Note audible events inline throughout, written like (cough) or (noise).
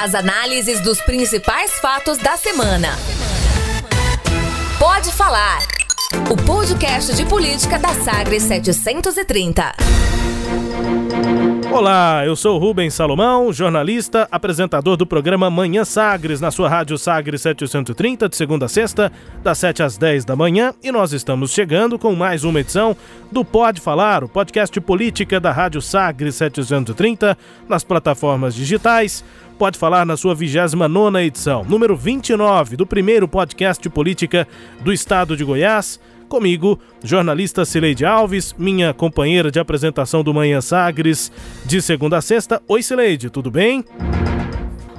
As análises dos principais fatos da semana. Pode falar. O podcast de política da Sagres 730. Olá, eu sou Rubens Salomão, jornalista, apresentador do programa Manhã Sagres, na sua rádio Sagres 730, de segunda a sexta, das 7 às 10 da manhã, e nós estamos chegando com mais uma edição do Pode Falar, o podcast de política da rádio Sagres 730, nas plataformas digitais. Pode Falar na sua 29 edição, número 29 do primeiro podcast de política do estado de Goiás. Comigo, jornalista Cileide Alves, minha companheira de apresentação do Manhã Sagres, de segunda a sexta. Oi, Cileide, tudo bem?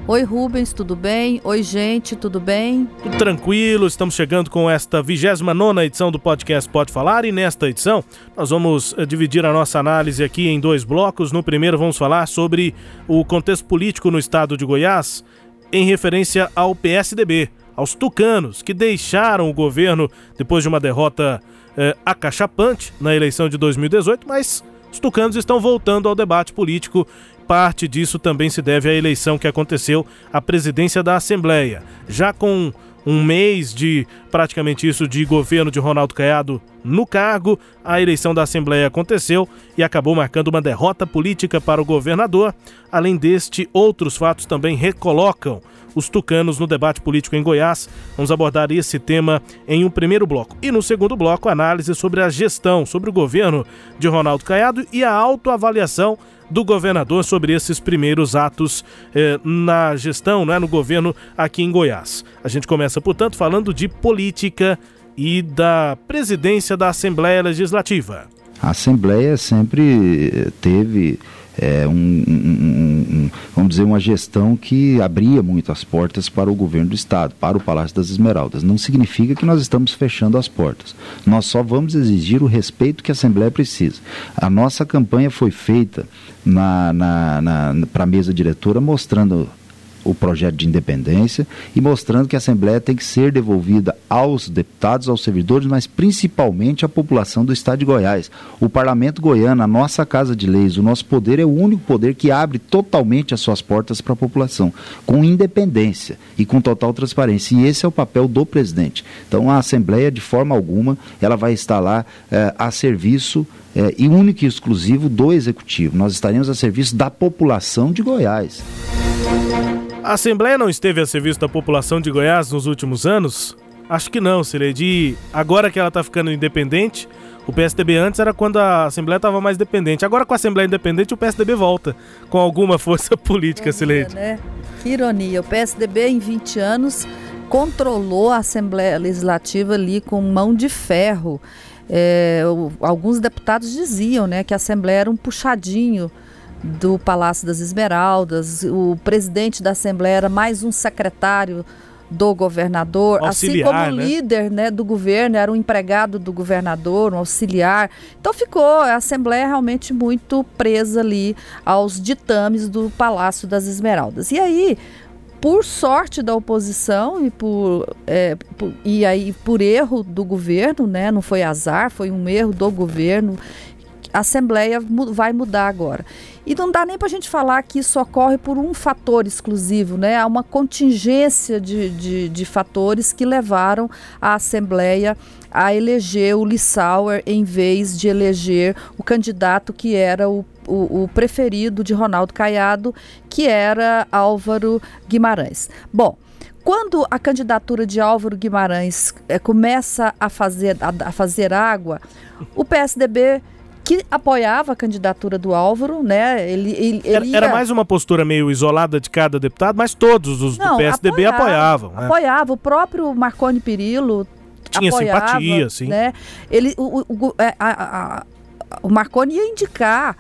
Oi, Rubens, tudo bem? Oi, gente, tudo bem? Tudo tranquilo, estamos chegando com esta 29 edição do podcast Pode Falar e nesta edição nós vamos eh, dividir a nossa análise aqui em dois blocos. No primeiro, vamos falar sobre o contexto político no estado de Goiás em referência ao PSDB aos tucanos, que deixaram o governo depois de uma derrota eh, acachapante na eleição de 2018, mas os tucanos estão voltando ao debate político. Parte disso também se deve à eleição que aconteceu à presidência da Assembleia. Já com um mês de praticamente isso de governo de Ronaldo Caiado no cargo, a eleição da Assembleia aconteceu e acabou marcando uma derrota política para o governador. Além deste, outros fatos também recolocam os tucanos no debate político em Goiás. Vamos abordar esse tema em um primeiro bloco. E no segundo bloco, análise sobre a gestão, sobre o governo de Ronaldo Caiado e a autoavaliação do governador sobre esses primeiros atos eh, na gestão, né, no governo aqui em Goiás. A gente começa, portanto, falando de política e da presidência da Assembleia Legislativa. A Assembleia sempre teve é, um, um, um, vamos dizer, uma gestão que abria muito as portas para o governo do Estado, para o Palácio das Esmeraldas. Não significa que nós estamos fechando as portas. Nós só vamos exigir o respeito que a Assembleia precisa. A nossa campanha foi feita na, na, na para a mesa diretora mostrando o projeto de independência e mostrando que a Assembleia tem que ser devolvida aos deputados, aos servidores, mas principalmente à população do Estado de Goiás. O Parlamento Goiano, a nossa Casa de Leis, o nosso poder é o único poder que abre totalmente as suas portas para a população, com independência e com total transparência. E esse é o papel do presidente. Então a Assembleia, de forma alguma, ela vai estar lá eh, a serviço é, e único e exclusivo do Executivo. Nós estaremos a serviço da população de Goiás. A Assembleia não esteve a serviço da população de Goiás nos últimos anos? Acho que não, Cileide. Agora que ela está ficando independente, o PSDB antes era quando a Assembleia estava mais dependente. Agora com a Assembleia independente, o PSDB volta com alguma (laughs) força política, Cileide. Né? Que ironia. O PSDB em 20 anos controlou a Assembleia Legislativa ali com mão de ferro. É, alguns deputados diziam né, que a Assembleia era um puxadinho do Palácio das Esmeraldas, o presidente da Assembleia era mais um secretário do governador, assim auxiliar, assim como o né? líder né, do governo era um empregado do governador, um auxiliar. Então ficou a Assembleia realmente muito presa ali aos ditames do Palácio das Esmeraldas. E aí, por sorte da oposição e por, é, por, e aí por erro do governo, né? Não foi azar, foi um erro do governo. A Assembleia vai mudar agora. E não dá nem para a gente falar que isso ocorre por um fator exclusivo, né? Há uma contingência de, de, de fatores que levaram a Assembleia a eleger o Lissauer em vez de eleger o candidato que era o, o, o preferido de Ronaldo Caiado, que era Álvaro Guimarães. Bom, quando a candidatura de Álvaro Guimarães é, começa a fazer, a, a fazer água, o PSDB que apoiava a candidatura do Álvaro, né? Ele, ele, ele era, era, mais uma postura meio isolada de cada deputado, mas todos os Não, do PSDB apoiava, apoiavam. Né? Apoiava. O próprio Marconi Perillo tinha apoiava, simpatia, sim. Né? Ele, o, o, é, a, a, o Marconi ia indicar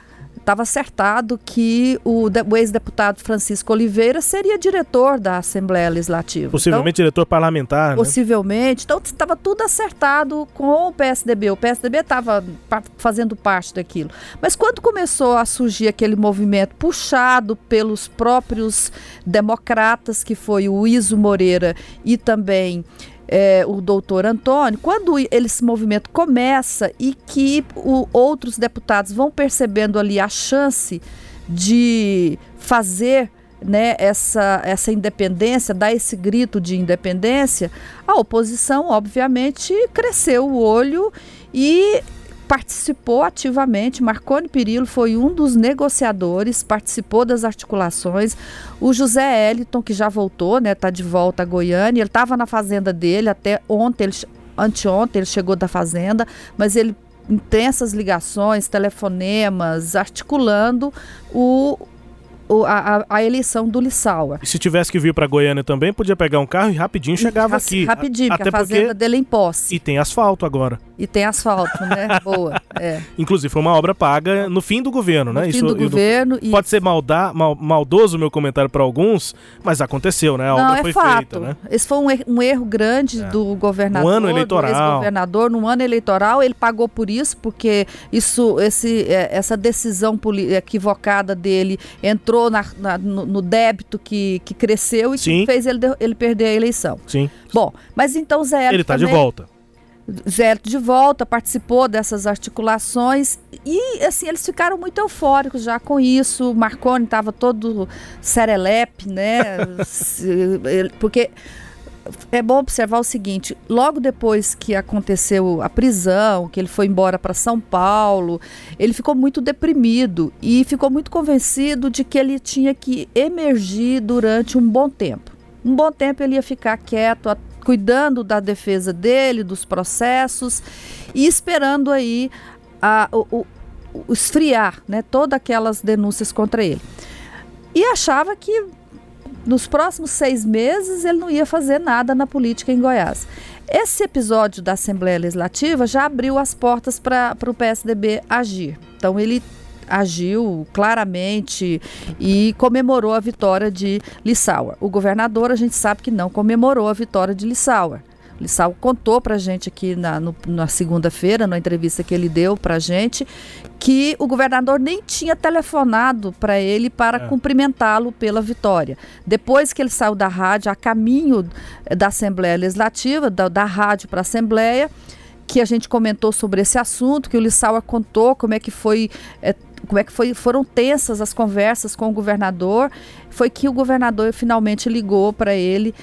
estava acertado que o, o ex-deputado Francisco Oliveira seria diretor da Assembleia Legislativa. Possivelmente então, diretor parlamentar. Né? Possivelmente. Então estava tudo acertado com o PSDB. O PSDB estava fazendo parte daquilo. Mas quando começou a surgir aquele movimento puxado pelos próprios democratas, que foi o Iso Moreira e também é, o doutor Antônio, quando esse movimento começa e que o, outros deputados vão percebendo ali a chance de fazer né, essa, essa independência, dar esse grito de independência, a oposição, obviamente, cresceu o olho e participou ativamente. Marconi Perillo foi um dos negociadores, participou das articulações. O José Eliton, que já voltou, né, está de volta a Goiânia, ele estava na fazenda dele até ontem, ele, anteontem ele chegou da fazenda, mas ele tem essas ligações, telefonemas, articulando o, a, a, eleição do Lissauer. E se tivesse que vir para Goiânia também, podia pegar um carro e rapidinho chegava aqui. Rapidinho, porque a fazenda porque... dele é em posse. E tem asfalto agora. E tem asfalto, né? (laughs) Boa. É. Inclusive, foi uma obra paga no fim do governo, no né? Fim isso, do governo. Pode isso. ser malda, mal, maldoso o meu comentário para alguns, mas aconteceu, né? A Não, obra é foi fato. feita, né? Esse foi um erro, um erro grande é. do governador. No ano eleitoral. governador no ano eleitoral, ele pagou por isso, porque isso, esse, é, essa decisão equivocada dele entrou na, na, no, no, débito que, que cresceu e Sim. que fez ele, ele perder a eleição. Sim. Bom, mas então Zé Ele está de volta. Zé de volta, participou dessas articulações e assim eles ficaram muito eufóricos já com isso. Marconi estava todo serelepe, né? (laughs) Porque é bom observar o seguinte: logo depois que aconteceu a prisão, que ele foi embora para São Paulo, ele ficou muito deprimido e ficou muito convencido de que ele tinha que emergir durante um bom tempo. Um bom tempo ele ia ficar quieto, cuidando da defesa dele, dos processos e esperando aí a, o, o esfriar né, todas aquelas denúncias contra ele. E achava que nos próximos seis meses ele não ia fazer nada na política em Goiás. Esse episódio da Assembleia Legislativa já abriu as portas para o PSDB agir. Então ele agiu claramente e comemorou a vitória de Lissauer. O governador, a gente sabe que não comemorou a vitória de Lissauer. Lissau contou para a gente aqui na, na segunda-feira, na entrevista que ele deu para a gente, que o governador nem tinha telefonado para ele para é. cumprimentá-lo pela vitória. Depois que ele saiu da rádio, a caminho da Assembleia Legislativa, da, da rádio para a Assembleia, que a gente comentou sobre esse assunto, que o Lissauer contou como é que foi é, como é que foi, foram tensas as conversas com o governador, foi que o governador finalmente ligou para ele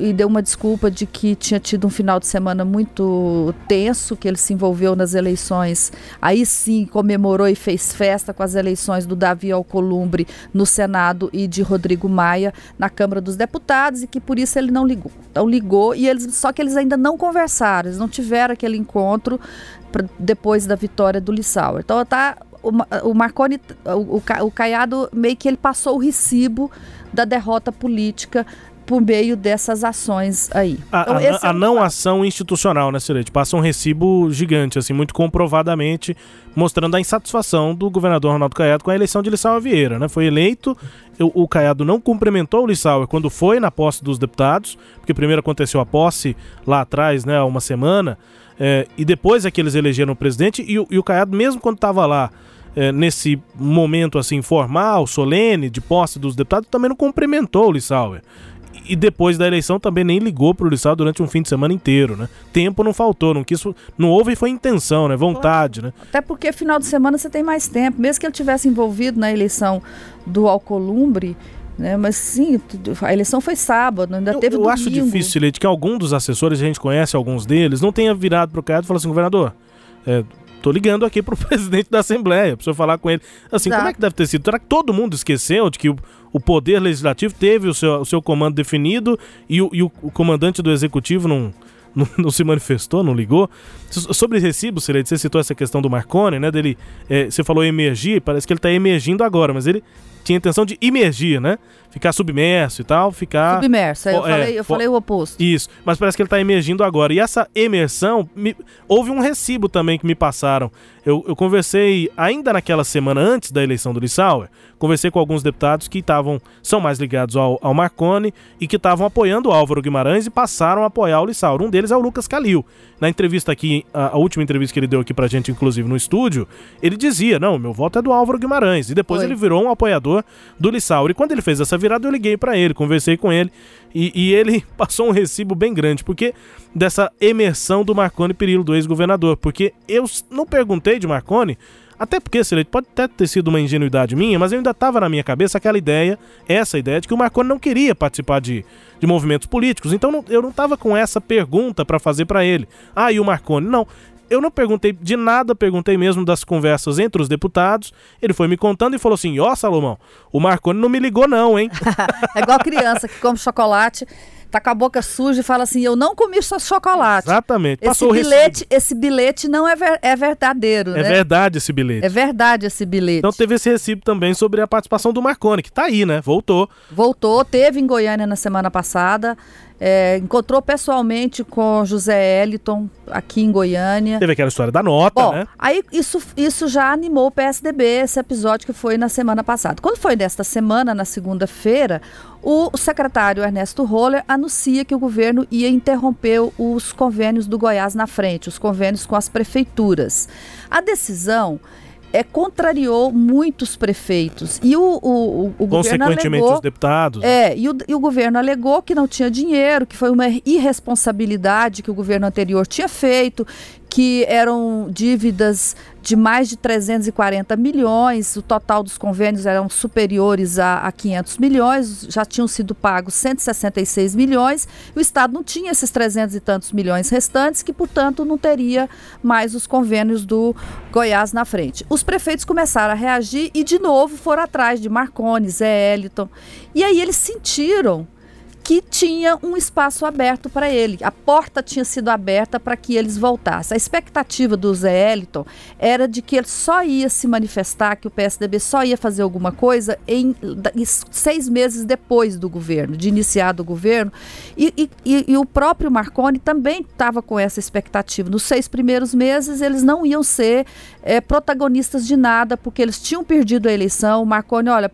e deu uma desculpa de que tinha tido um final de semana muito tenso, que ele se envolveu nas eleições. Aí sim comemorou e fez festa com as eleições do Davi Alcolumbre no Senado e de Rodrigo Maia na Câmara dos Deputados e que por isso ele não ligou. Então ligou e eles só que eles ainda não conversaram, eles não tiveram aquele encontro pra, depois da vitória do Lissauer. Então tá o, Marconi, o, o Caiado meio que ele passou o recibo da derrota política por meio dessas ações aí. A, então, a, é a não ação institucional, né, Cirete? Passa um recibo gigante, assim, muito comprovadamente, mostrando a insatisfação do governador Ronaldo Caiado com a eleição de Lissau Vieira, né? Foi eleito, o, o Caiado não cumprimentou o Lissau quando foi na posse dos deputados, porque primeiro aconteceu a posse lá atrás, né, há uma semana, é, e depois é que eles elegeram o presidente, e, e o Caiado, mesmo quando estava lá, é, nesse momento assim formal, solene, de posse dos deputados, também não cumprimentou o Lissauer e depois da eleição também nem ligou pro Lissau durante um fim de semana inteiro, né? Tempo não faltou, não quis, não houve foi intenção, né? Vontade, né? Até porque final de semana você tem mais tempo, mesmo que ele tivesse envolvido na eleição do Alcolumbre, né? Mas sim, a eleição foi sábado, ainda eu, teve Eu domingo. acho difícil, Leite, que algum dos assessores, a gente conhece alguns deles, não tenha virado pro Caiado e falado assim, governador, é, tô ligando aqui pro (laughs) presidente da Assembleia, eu falar com ele. Assim, Exato. como é que deve ter sido? Será que todo mundo esqueceu de que o, o Poder Legislativo teve o seu, o seu comando definido e o, e o, o comandante do Executivo não, (laughs) não, não, se manifestou, não ligou? Sobre recibo, Sirene, você citou essa questão do Marconi, né? Dele, é, você falou emergir, parece que ele está emergindo agora, mas ele tinha intenção de imergir, né? Ficar submerso e tal, ficar. Submerso, eu, é, falei, eu falei o oposto. Isso, mas parece que ele está emergindo agora. E essa emersão, me, houve um recibo também que me passaram. Eu, eu conversei ainda naquela semana antes da eleição do Lissauer, conversei com alguns deputados que estavam, são mais ligados ao, ao Marconi e que estavam apoiando o Álvaro Guimarães e passaram a apoiar o Lissauer. Um deles é o Lucas Calil. Na entrevista aqui, a, a última entrevista que ele deu aqui pra gente, inclusive no estúdio, ele dizia: Não, meu voto é do Álvaro Guimarães. E depois Foi. ele virou um apoiador do Lissauer. E quando ele fez essa virada, eu liguei para ele, conversei com ele. E, e, ele (laughs) passou um recibo bem grande, porque dessa emersão do Marconi Perillo, do ex-governador. Porque eu não perguntei de Marconi Até porque, Celeste, pode até ter sido uma ingenuidade minha, mas eu ainda estava na minha cabeça aquela ideia, essa ideia de que o Marconi não queria participar de, de movimentos políticos. Então não, eu não estava com essa pergunta para fazer para ele. Ah, e o Marconi? Não eu não perguntei de nada, perguntei mesmo das conversas entre os deputados. Ele foi me contando e falou assim: Ó, oh, Salomão, o Marconi não me ligou, não, hein? (laughs) é igual criança que come chocolate tá com a boca suja e fala assim: Eu não comi só chocolate. Exatamente. Passou esse bilhete, esse bilhete não é, ver, é verdadeiro. É né? verdade esse bilhete. É verdade esse bilhete. Então teve esse recibo também sobre a participação do Marconi, que tá aí, né? Voltou. Voltou, teve em Goiânia na semana passada. É, encontrou pessoalmente com José Eliton aqui em Goiânia. Teve aquela história da nota, Bom, né? Aí isso, isso já animou o PSDB, esse episódio que foi na semana passada. Quando foi desta semana, na segunda-feira, o secretário Ernesto Roller anuncia que o governo ia interromper os convênios do Goiás na frente, os convênios com as prefeituras. A decisão é, contrariou muitos prefeitos. E o, o, o governo alegou, os deputados. É, e o, e o governo alegou que não tinha dinheiro, que foi uma irresponsabilidade que o governo anterior tinha feito, que eram dívidas de mais de 340 milhões, o total dos convênios eram superiores a, a 500 milhões, já tinham sido pagos 166 milhões, o Estado não tinha esses 300 e tantos milhões restantes, que, portanto, não teria mais os convênios do Goiás na frente. Os prefeitos começaram a reagir e, de novo, foram atrás de Marconi, Zé Eliton, e aí eles sentiram que tinha um espaço aberto para ele. A porta tinha sido aberta para que eles voltassem. A expectativa do Zé Eliton era de que ele só ia se manifestar, que o PSDB só ia fazer alguma coisa em, seis meses depois do governo, de iniciado o governo. E, e, e o próprio Marconi também estava com essa expectativa. Nos seis primeiros meses, eles não iam ser é, protagonistas de nada, porque eles tinham perdido a eleição. O Marconi, olha,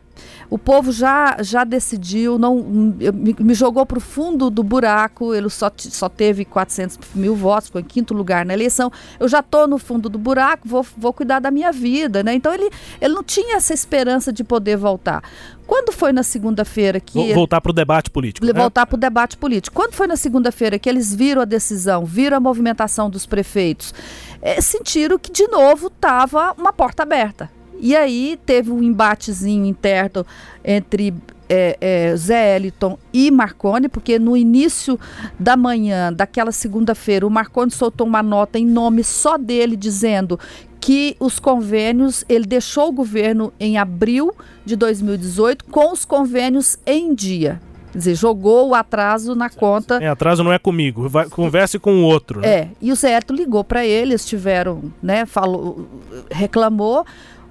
o povo já, já decidiu, não me, me jogou para o fundo do buraco, ele só, só teve 400 mil votos, ficou em quinto lugar na eleição. Eu já estou no fundo do buraco, vou, vou cuidar da minha vida. Né? Então ele, ele não tinha essa esperança de poder voltar. Quando foi na segunda-feira que. Voltar para o debate político. Né? Voltar para o debate político. Quando foi na segunda-feira que eles viram a decisão, viram a movimentação dos prefeitos, é, sentiram que de novo estava uma porta aberta. E aí teve um embatezinho interno entre é, é, Zé Eliton e Marconi, porque no início da manhã daquela segunda-feira, o Marconi soltou uma nota em nome só dele, dizendo que os convênios, ele deixou o governo em abril de 2018 com os convênios em dia. Quer dizer, jogou o atraso na conta. É, atraso não é comigo, vai, converse com o outro. Né? É, e o Zé Eliton ligou para ele, eles tiveram, né, falou, reclamou.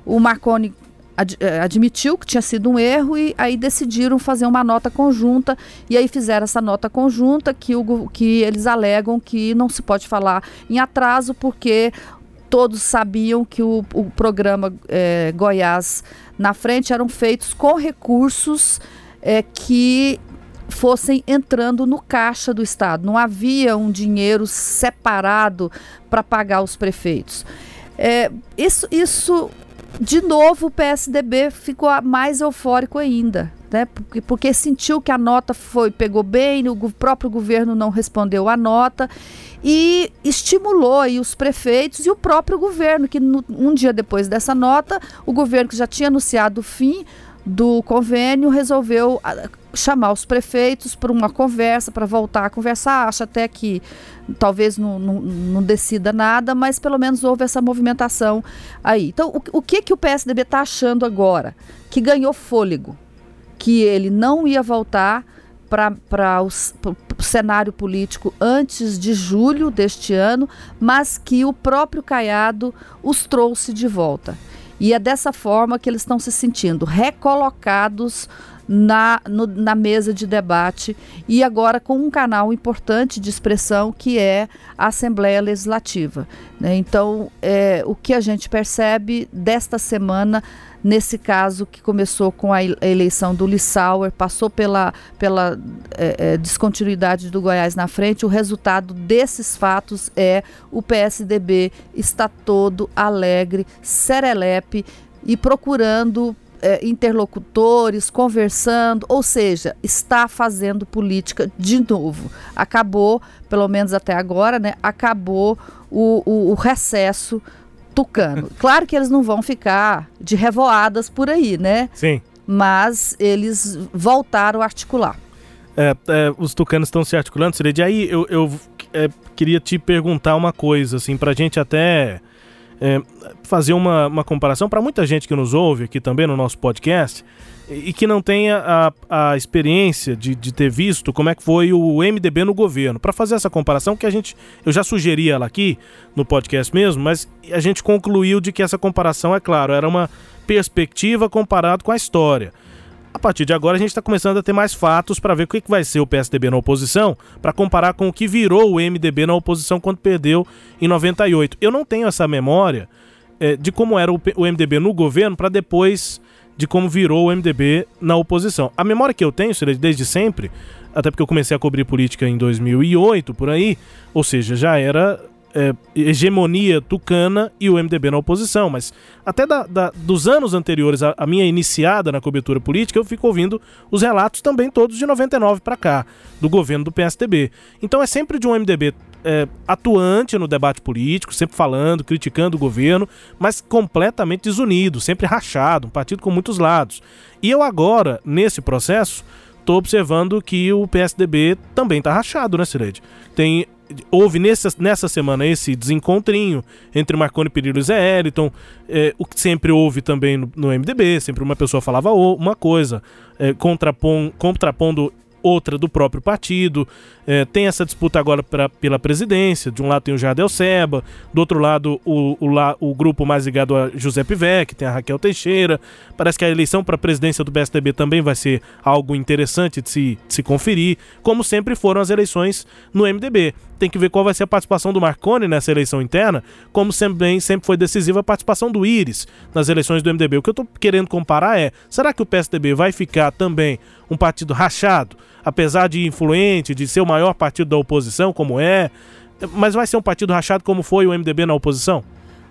O Marconi ad, eh, admitiu que tinha sido um erro e aí decidiram fazer uma nota conjunta e aí fizeram essa nota conjunta que, o, que eles alegam que não se pode falar em atraso porque todos sabiam que o, o programa é, Goiás na frente eram feitos com recursos é, que fossem entrando no caixa do Estado. Não havia um dinheiro separado para pagar os prefeitos. É, isso, isso de novo o PSDB ficou mais eufórico ainda, né? Porque, porque sentiu que a nota foi pegou bem, o próprio governo não respondeu à nota e estimulou aí os prefeitos e o próprio governo que no, um dia depois dessa nota, o governo que já tinha anunciado o fim do convênio resolveu ah, chamar os prefeitos para uma conversa, para voltar a conversar. Acho até que talvez não, não, não, decida nada, mas pelo menos houve essa movimentação aí. Então, o, o que, que o PSDB está achando agora? Que ganhou fôlego, que ele não ia voltar para o cenário político antes de julho deste ano, mas que o próprio Caiado os trouxe de volta. E é dessa forma que eles estão se sentindo recolocados na, no, na mesa de debate e agora com um canal importante de expressão que é a Assembleia Legislativa. Né? Então, é, o que a gente percebe desta semana nesse caso que começou com a eleição do Lissauer, passou pela, pela é, é, descontinuidade do Goiás na frente, o resultado desses fatos é o PSDB está todo alegre, serelepe e procurando é, interlocutores, conversando, ou seja, está fazendo política de novo. Acabou, pelo menos até agora, né, acabou o, o, o recesso tucano. (laughs) Claro que eles não vão ficar de revoadas por aí, né? Sim. Mas eles voltaram a articular. É, é, os tucanos estão se articulando, Sileide. Aí eu, eu é, queria te perguntar uma coisa, assim, pra gente até é, fazer uma, uma comparação para muita gente que nos ouve aqui também no nosso podcast e que não tenha a, a experiência de, de ter visto como é que foi o MDB no governo. Para fazer essa comparação, que a gente. Eu já sugeri ela aqui no podcast mesmo, mas a gente concluiu de que essa comparação, é claro, era uma perspectiva comparado com a história. A partir de agora a gente está começando a ter mais fatos para ver o que, que vai ser o PSDB na oposição, para comparar com o que virou o MDB na oposição quando perdeu em 98. Eu não tenho essa memória é, de como era o, o MDB no governo para depois de como virou o MDB na oposição. A memória que eu tenho, desde sempre, até porque eu comecei a cobrir política em 2008, por aí, ou seja, já era é, hegemonia tucana e o MDB na oposição, mas até da, da, dos anos anteriores, a, a, minha iniciada na cobertura política, eu fico ouvindo os relatos também todos de 99 para cá, do governo do PSDB. Então é sempre de um MDB é, atuante no debate político, sempre falando, criticando o governo, mas completamente desunido, sempre rachado, um partido com muitos lados. E eu agora, nesse processo, estou observando que o PSDB também está rachado, né, Cileide? Tem houve nessa, nessa semana esse desencontrinho entre Marconi Perillo e Zé Eliton, é, o que sempre houve também no, no, MDB, sempre uma pessoa falava uma coisa, é, contrapon, contrapondo outra do próprio partido. É, tem essa disputa agora pra, pela presidência. De um lado tem o Jardel Seba, do outro lado o, o, o grupo mais ligado a José Pivec, tem a Raquel Teixeira. Parece que a eleição para a presidência do PSDB também vai ser algo interessante de se, de se conferir, como sempre foram as eleições no MDB. Tem que ver qual vai ser a participação do Marconi nessa eleição interna, como também sempre foi decisiva a participação do Íris nas eleições do MDB. O que eu estou querendo comparar é: será que o PSDB vai ficar também um partido rachado, apesar de influente, de ser o maior partido da oposição, como é, mas vai ser um partido rachado como foi o MDB na oposição?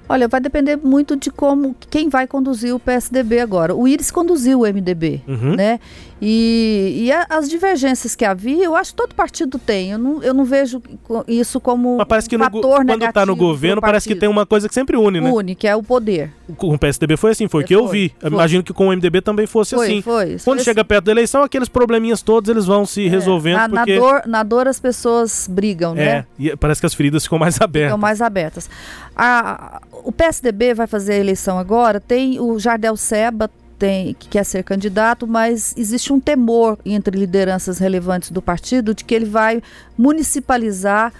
Olha, vai depender muito de como quem vai conduzir o PSDB agora. O Iris conduziu o MDB, uhum. né? E, e a, as divergências que havia, eu acho que todo partido tem. Eu não, eu não vejo isso como Mas parece que um fator no, quando está no governo, parece que tem uma coisa que sempre une, né? Une, que é o poder. Com o PSDB foi assim, foi o que eu vi. Foi. Imagino que com o MDB também fosse foi, assim. Foi, quando chega perto da eleição, aqueles probleminhas todos eles vão se é, resolvendo. Na, porque... na, dor, na dor as pessoas brigam, né? É, e parece que as feridas ficam mais abertas. Ficam mais abertas. A, o PSDB vai fazer a eleição agora, tem o Jardel Seba, tem, que quer ser candidato, mas existe um temor entre lideranças relevantes do partido de que ele vai municipalizar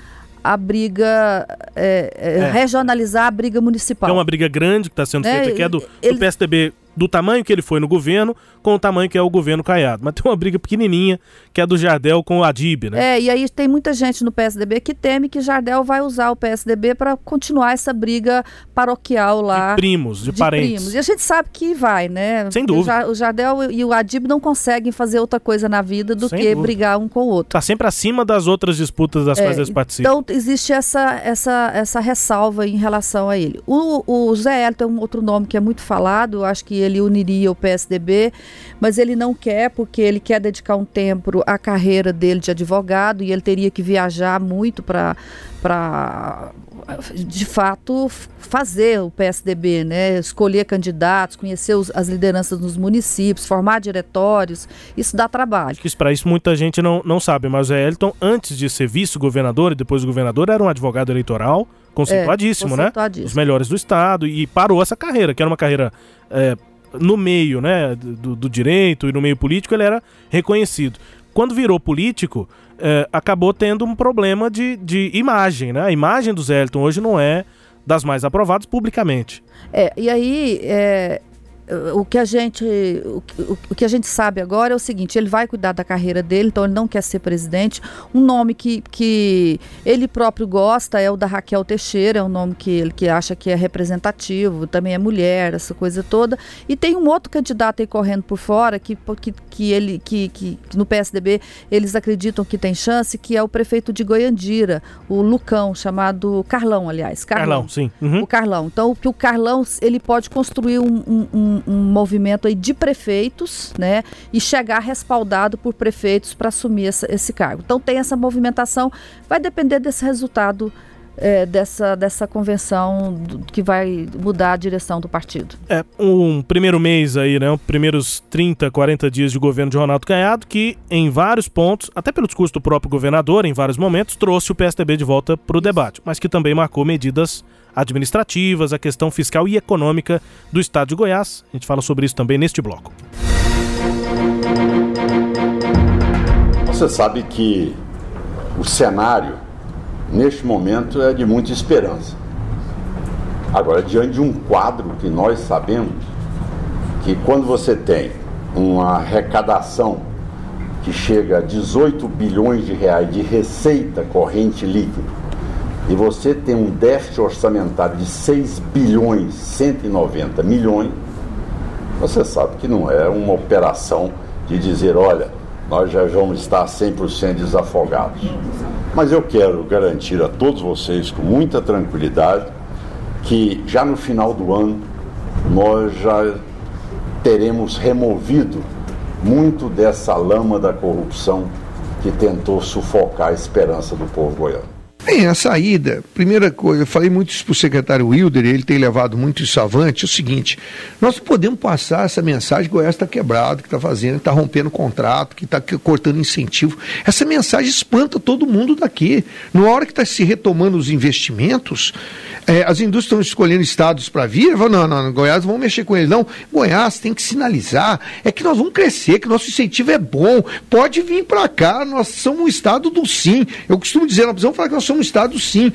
a briga, é, é, é. regionalizar a briga municipal. É uma briga grande que está sendo feita, que é do, ele, do PSDB do tamanho que ele foi no governo com o tamanho que é o governo Caiado. Mas tem uma briga pequenininha que é do Jardel com o Adib, né? É, e aí tem muita gente no PSDB que teme que Jardel vai usar o PSDB para continuar essa briga paroquial lá. De primos, de, de parentes. Primos. E a gente sabe que vai, né? Sem dúvida. O Jardel e o Adib não conseguem fazer outra coisa na vida do Sem que dúvida. brigar um com o outro. Tá sempre acima das outras disputas das é, quais eles participam. Então existe essa, essa, essa ressalva em relação a ele. O, o Zé Hélio tem um outro nome que é muito falado, acho que ele uniria o PSDB, mas ele não quer porque ele quer dedicar um tempo à carreira dele de advogado e ele teria que viajar muito para para de fato fazer o PSDB, né? Escolher candidatos, conhecer os, as lideranças nos municípios, formar diretórios, isso dá trabalho. Isso para isso muita gente não, não sabe, mas o Elton antes de ser vice-governador e depois governador era um advogado eleitoral conceituadíssimo, é, conceituadíssimo, né? Os melhores do estado e parou essa carreira, que era uma carreira é, no meio né, do, do, direito e no meio político, ele era reconhecido. Quando virou político, é, acabou tendo um problema de, de imagem. Né? A imagem do Zé Elton hoje não é das mais aprovadas publicamente. É, e aí é, o que a gente o, o, que a gente sabe agora é o seguinte ele vai cuidar da carreira dele então ele não quer ser presidente. Um nome que, que ele próprio gosta é o da Raquel Teixeira é um nome que ele que acha que é representativo também é mulher essa coisa toda. E tem um outro candidato aí correndo por fora que que, que ele que, que no PSDB eles acreditam que tem chance que é o prefeito de Goiandira o Lucão chamado Carlão aliás Carlão, Carlão sim. Uhum. o Carlão. Então que o Carlão ele pode construir um, um um, movimento aí de prefeitos, né, e chegar respaldado por prefeitos para assumir essa, esse cargo. Então tem essa movimentação, vai depender desse resultado é, dessa, dessa convenção do, que vai mudar a direção do partido. É, um primeiro mês aí, né? Os primeiros 30, 40 dias de governo de Ronaldo Caiado, que em vários pontos, até pelo discurso do próprio governador, em vários momentos, trouxe o PSDB de volta para o debate, mas que também marcou medidas administrativas, a questão fiscal e econômica do estado de Goiás. A gente fala sobre isso também neste bloco. Você sabe que o cenário neste momento é de muita esperança. Agora, diante de um quadro que nós sabemos que quando você tem uma arrecadação que chega a 18 bilhões de reais de receita corrente líquida e você tem um déficit orçamentário de 6 bilhões 190 milhões, você sabe que não é uma operação de dizer, olha, nós já vamos estar 100% desafogados. Mas eu quero garantir a todos vocês, com muita tranquilidade, que já no final do ano nós já teremos removido muito dessa lama da corrupção que tentou sufocar a esperança do povo goiano. Bem, a saída, primeira coisa, eu falei muito isso para o secretário Wilder, ele tem levado muito isso avante, é o seguinte, nós podemos passar essa mensagem que o Goiás está quebrado, que está fazendo, está rompendo contrato, que está cortando incentivo. Essa mensagem espanta todo mundo daqui. Na hora que está se retomando os investimentos, é, as indústrias estão escolhendo estados para vir, falam, não, não, não, Goiás vamos mexer com ele. Não, Goiás tem que sinalizar, é que nós vamos crescer, que nosso incentivo é bom, pode vir para cá, nós somos um estado do sim. Eu costumo dizer, nós precisamos falar que nós somos um estado sim.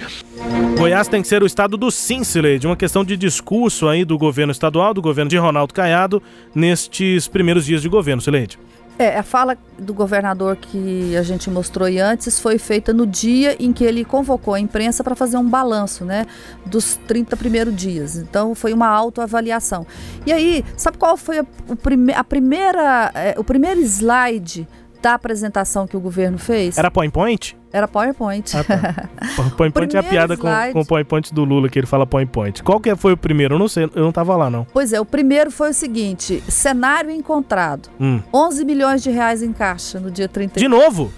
Goiás tem que ser o estado do sim, de uma questão de discurso aí do governo estadual, do governo de Ronaldo Caiado, nestes primeiros dias de governo, Sileide. É, a fala do governador que a gente mostrou aí antes foi feita no dia em que ele convocou a imprensa para fazer um balanço, né, dos 30 primeiros dias. Então foi uma autoavaliação. E aí, sabe qual foi a, o, prime, a primeira, é, o primeiro slide da apresentação que o governo fez? Era PowerPoint? Era PowerPoint. Ah, tá. (laughs) PowerPoint é a piada com, com o PowerPoint do Lula, que ele fala PowerPoint. Qual que foi o primeiro? Eu não sei, eu não tava lá, não. Pois é, o primeiro foi o seguinte: cenário encontrado. Hum. 11 milhões de reais em caixa no dia 30. De novo?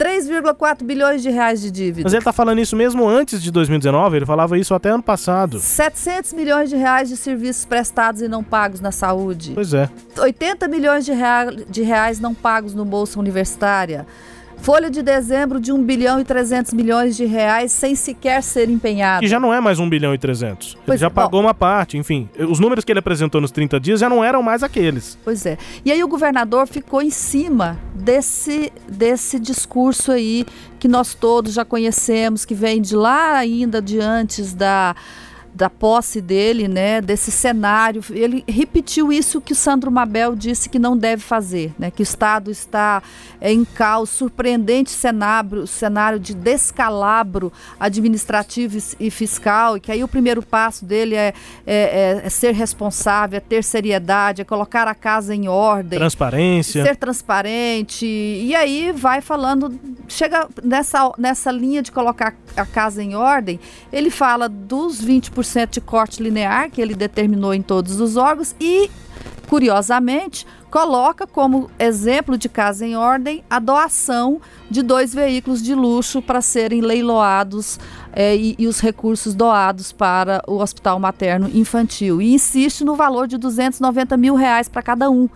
3,4 bilhões de reais de dívida. Mas ele está falando isso mesmo antes de 2019, ele falava isso até ano passado. 700 milhões de reais de serviços prestados e não pagos na saúde. Pois é. 80 milhões de, rea de reais não pagos no Bolsa Universitária. Folha de dezembro de 1 bilhão e 300 milhões de reais sem sequer ser empenhado. E já não é mais 1 bilhão e 300. Pois, ele já pagou bom, uma parte, enfim. Os números que ele apresentou nos 30 dias já não eram mais aqueles. Pois é. E aí o governador ficou em cima desse, desse discurso aí que nós todos já conhecemos, que vem de lá ainda de antes da da posse dele, né, desse cenário. Ele repetiu isso que o Sandro Mabel disse que não deve fazer, né, que o Estado está é, em caos, surpreendente cenário, cenário de descalabro administrativo e fiscal, e que aí o primeiro passo dele é, é, é ser responsável, é ter seriedade, é colocar a casa em ordem. Transparência. Ser transparente. E aí vai falando, chega nessa, nessa linha de colocar a casa em ordem, ele fala dos 20% 10% de corte linear que ele determinou em todos os órgãos e, curiosamente, coloca como exemplo de casa em ordem a doação de dois veículos de luxo para serem leiloados é, e, e, os recursos doados para o Hospital Materno Infantil. E insiste no valor de 290 mil reais para cada um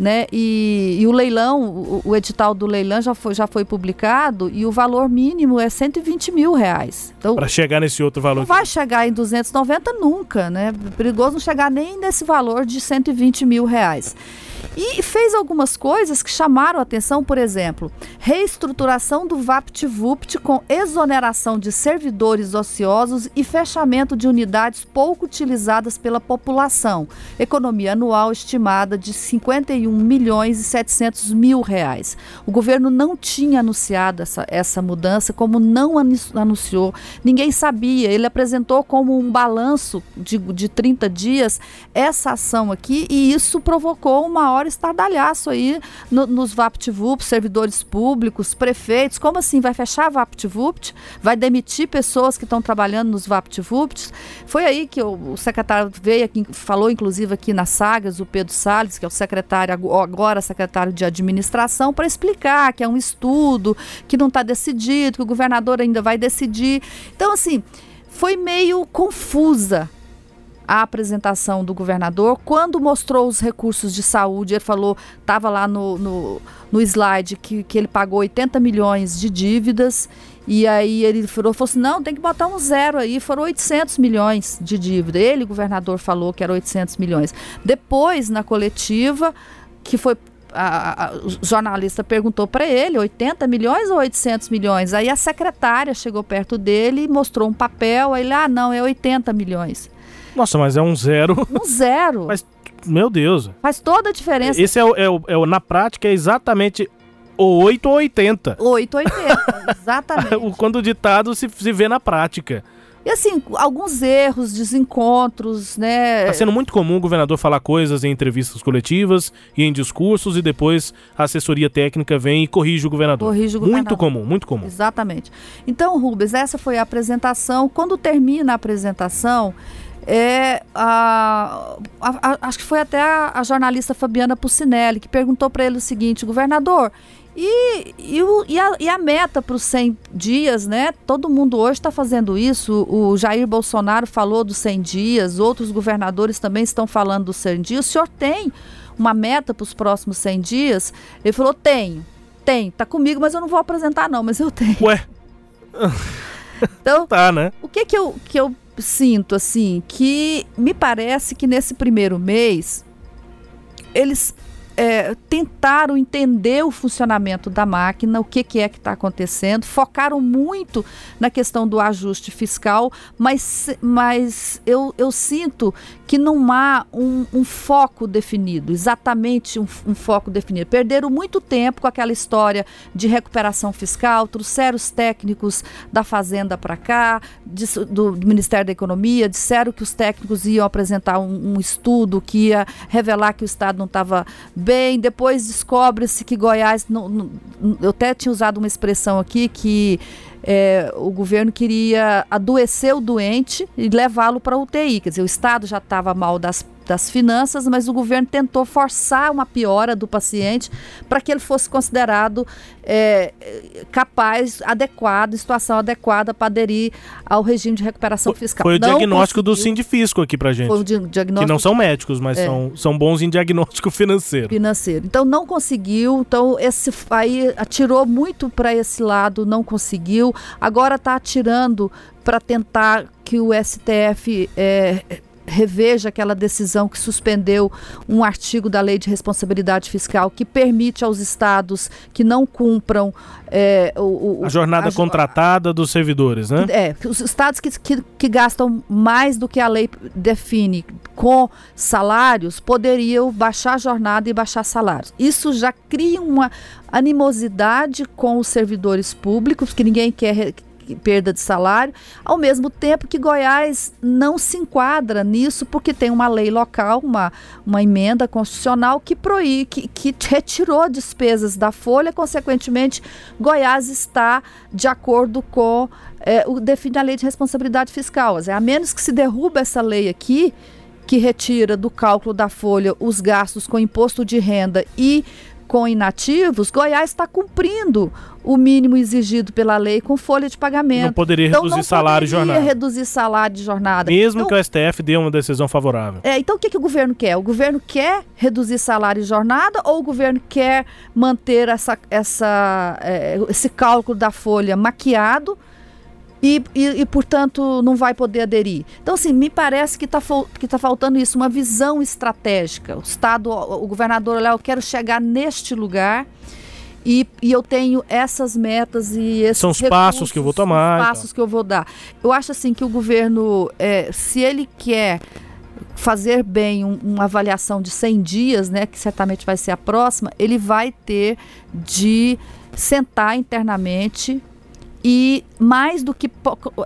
né? E, e o leilão, o, o, edital do leilão já foi, já foi publicado e o valor mínimo é 120 mil reais. Então, para chegar nesse outro valor. Não vai chegar em 290 nunca, né? Perigoso não chegar nem nesse valor de 120 mil reais. E fez algumas coisas que chamaram atenção, por exemplo, reestruturação do VaptVupt com exoneração de servidores ociosos e fechamento de unidades pouco utilizadas pela população. Economia anual estimada de 51 milhões e 700 mil reais. O governo não tinha anunciado essa, essa mudança, como não anunciou, ninguém sabia. Ele apresentou como um balanço de, de 30 dias essa ação aqui e isso provocou uma maior estardalhaço aí no, nos VaptVupt, servidores públicos, prefeitos. Como assim? Vai fechar a VaptVupt? Vai demitir pessoas que estão trabalhando nos VaptVupts? Foi aí que o, o secretário veio aqui, falou inclusive aqui nas sagas, o Pedro Salles, que é o secretário, agora secretário de administração, para explicar que é um estudo, que não está decidido, que o governador ainda vai decidir. Então, assim, foi meio confusa a apresentação do governador. Quando mostrou os recursos de saúde, ele falou, estava lá no, no, no, slide que, que ele pagou 80 milhões de dívidas. E aí ele falou, falou assim, não, tem que botar um zero aí. Foram 800 milhões de dívida. Ele, governador, falou que era 800 milhões. Depois, na coletiva, que foi a, a, o jornalista perguntou para ele 80 milhões ou 800 milhões. Aí a secretária chegou perto dele mostrou um papel. Aí ele, ah, não, é 80 milhões. Nossa, mas é um zero. Um zero. (laughs) mas, meu Deus. Faz toda a diferença. Esse é o, é o, é o na prática, é exatamente o 8 ou 80. 8 ou 80, (laughs) exatamente. Quando o ditado se, se vê na prática. E assim, alguns erros, desencontros, né? Está sendo muito comum o governador falar coisas em entrevistas coletivas e em discursos e depois a assessoria técnica vem e corrige o governador. Corrige o governador. Muito comum, muito comum. Exatamente. Então, Rubens, essa foi a apresentação. Quando termina a apresentação, é, a, a, a, acho que foi até a, jornalista Fabiana Pucinelli que perguntou para ele o seguinte: governador, e, e, o, e, a, e a meta para os 100 dias, né? Todo mundo hoje está fazendo isso. O Jair Bolsonaro falou dos 100 dias, outros governadores também estão falando dos 100 dias. O senhor tem uma meta para os próximos 100 dias? Ele falou: tenho, tenho, tá comigo, mas eu não vou apresentar, não, mas eu tenho. Ué. Então, (laughs) tá, né? O que que eu, que eu sinto assim que me parece que nesse primeiro mês eles é, tentaram entender o funcionamento da máquina, o que, que é que está acontecendo, focaram muito na questão do ajuste fiscal, mas, mas eu, eu sinto que não há um, um foco definido, exatamente um, um, foco definido. Perderam muito tempo com aquela história de recuperação fiscal, trouxeram os técnicos da Fazenda para cá, do, do, Ministério da Economia, disseram que os técnicos iam apresentar um, um estudo que ia revelar que o Estado não estava bem, depois descobre-se que Goiás, não, não, eu até tinha usado uma expressão aqui que é, o governo queria adoecer o doente e levá-lo para UTI. Quer dizer, o Estado já estava mal das das finanças, mas o governo tentou forçar uma piora do paciente para que ele fosse considerado é, capaz, adequado, situação adequada para aderir ao regime de recuperação fiscal. Foi o não diagnóstico conseguiu. do Sindifisco aqui para gente. Foi o diagnóstico. Que não são médicos, mas é. são, são bons em diagnóstico (laughs) financeiro. Financeiro. Então não conseguiu, então esse aí atirou muito para esse lado, não conseguiu. Agora está atirando para tentar que o STF é, reveja aquela decisão que suspendeu um artigo da Lei de Responsabilidade Fiscal que permite aos estados que não cumpram é, o, o, a jornada a, contratada dos servidores, né? É, os estados que, que, que gastam mais do que a lei define com salários poderiam baixar a jornada e baixar salários. Isso já cria uma animosidade com os servidores públicos, que ninguém quer perda de salário, ao mesmo tempo que Goiás não se enquadra nisso porque tem uma lei local, uma, uma emenda constitucional que proíbe, que, que (laughs) retirou despesas da folha, consequentemente, Goiás está de acordo com é, o define a lei de responsabilidade fiscal. É, a menos que se derruba essa lei aqui, que retira do cálculo da folha os gastos com imposto de renda e com inativos, Goiás está cumprindo o mínimo exigido pela lei com folha de pagamento. Não poderia então, reduzir não salário e jornada. reduzir salário de jornada. Mesmo então, que o STF dê uma decisão favorável. É, então o que, que o governo quer? O governo quer reduzir salário e jornada ou o governo quer manter essa, essa, é, esse cálculo da folha maquiado e, e, e, portanto, não vai poder aderir. Então, assim, me parece que está que tá faltando isso, uma visão estratégica. O Estado, o governador, olha, eu quero chegar neste lugar e, e eu tenho essas metas e esses São os recursos, passos que eu vou tomar. Os passos que eu vou dar. Eu acho, assim, que o governo, é, se ele quer fazer bem um, uma avaliação de 100 dias, né, que certamente vai ser a próxima, ele vai ter de sentar internamente E mais do que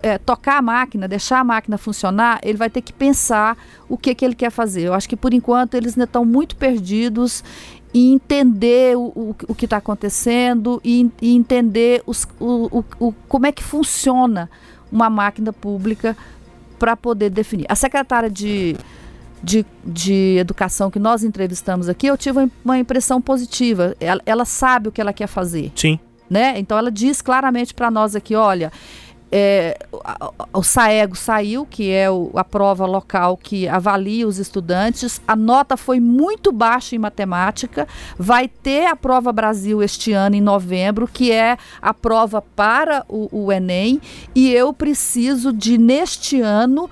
é, tocar a máquina, deixar a máquina funcionar, ele vai ter que pensar o que, que ele quer fazer. Eu acho que por enquanto eles ainda estão muito perdidos em entender o, o, o que está acontecendo e, e entender os, o, o, como é que funciona uma máquina pública para poder definir. A secretária de, de, de educação que nós entrevistamos aqui, eu tive uma impressão positiva. Ela, ela sabe o que ela quer fazer. Sim. Né? Então ela diz claramente para nós aqui, olha, é, o SAEGO saiu, que é a prova local que avalia os estudantes. A nota foi muito baixa em matemática. Vai ter a prova Brasil este ano, em novembro, que é a prova para o, o Enem. E eu preciso de, neste ano,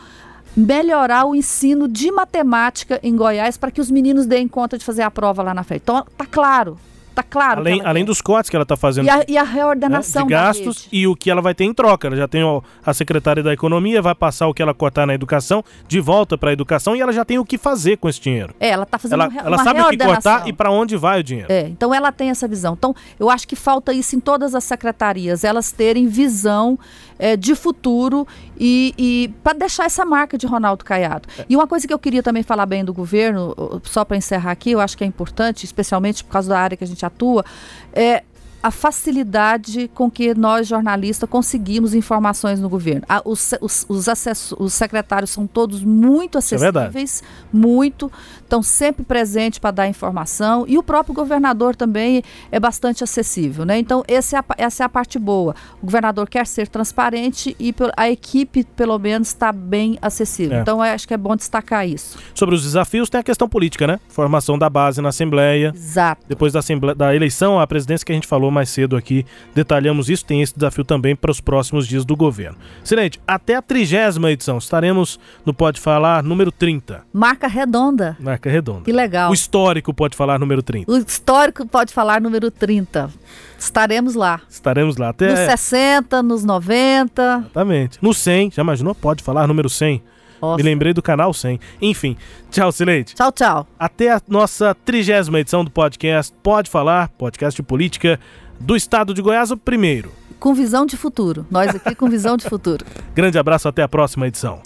melhorar o ensino de matemática em Goiás para que os meninos deem conta de fazer a prova lá na frente. Então, tá claro, Tá claro. Além, além dos cortes que ela está fazendo. E a, e a reordenação né, de gastos e o que ela vai ter em troca. Ela já tem ó, a secretária da Economia, vai passar o que ela cortar na educação de volta para a educação e ela já tem o que fazer com esse dinheiro. É, ela está fazendo ela, uma, ela sabe o que cortar e para onde vai o dinheiro. É, então ela tem essa visão. Então, eu acho que falta isso em todas as secretarias, elas terem visão é, de futuro e, e para deixar essa marca de Ronaldo Caiado. É. E uma coisa que eu queria também falar bem do governo, só para encerrar aqui, eu acho que é importante, especialmente por causa da área que a gente atua, é a facilidade com que nós, jornalistas, conseguimos informações no governo. A, os, os, os, acesso, os, secretários são todos muito é acessíveis, é muito, estão sempre presentes para dar informação, e o próprio governador também é bastante acessível. Né? Então, é a, essa é a parte boa. O governador quer ser transparente e a equipe, pelo menos, está bem acessível. É. Então, acho que é bom destacar isso. Sobre os desafios, tem a questão política, né? Formação da base na Assembleia. Exato. Depois da, Assembleia, da eleição, a presidência que a gente falou mais cedo aqui, detalhamos isso, tem esse desafio também para os próximos dias do governo. Excelente, até a trigésima edição, estaremos no Pode Falar número 30. Marca redonda. Marca redonda. Que legal. O histórico Pode Falar número 30. O histórico Pode Falar número 30. Estaremos lá. Estaremos lá até... Nos 60, nos 90. Exatamente. No 100, já imaginou? Pode Falar número 100. Nossa. Me lembrei do canal 100. Enfim, tchau, Silente. Tchau, tchau. Até a nossa trigésima edição do podcast Pode Falar, podcast de política do estado de Goiás, o primeiro. Com visão de futuro. Nós aqui com visão de futuro. (laughs) Grande abraço, até a próxima edição.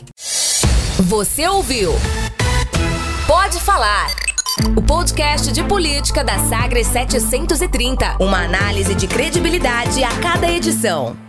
Você ouviu? Pode falar. O podcast de política da Sagres 730. Uma análise de credibilidade a cada edição.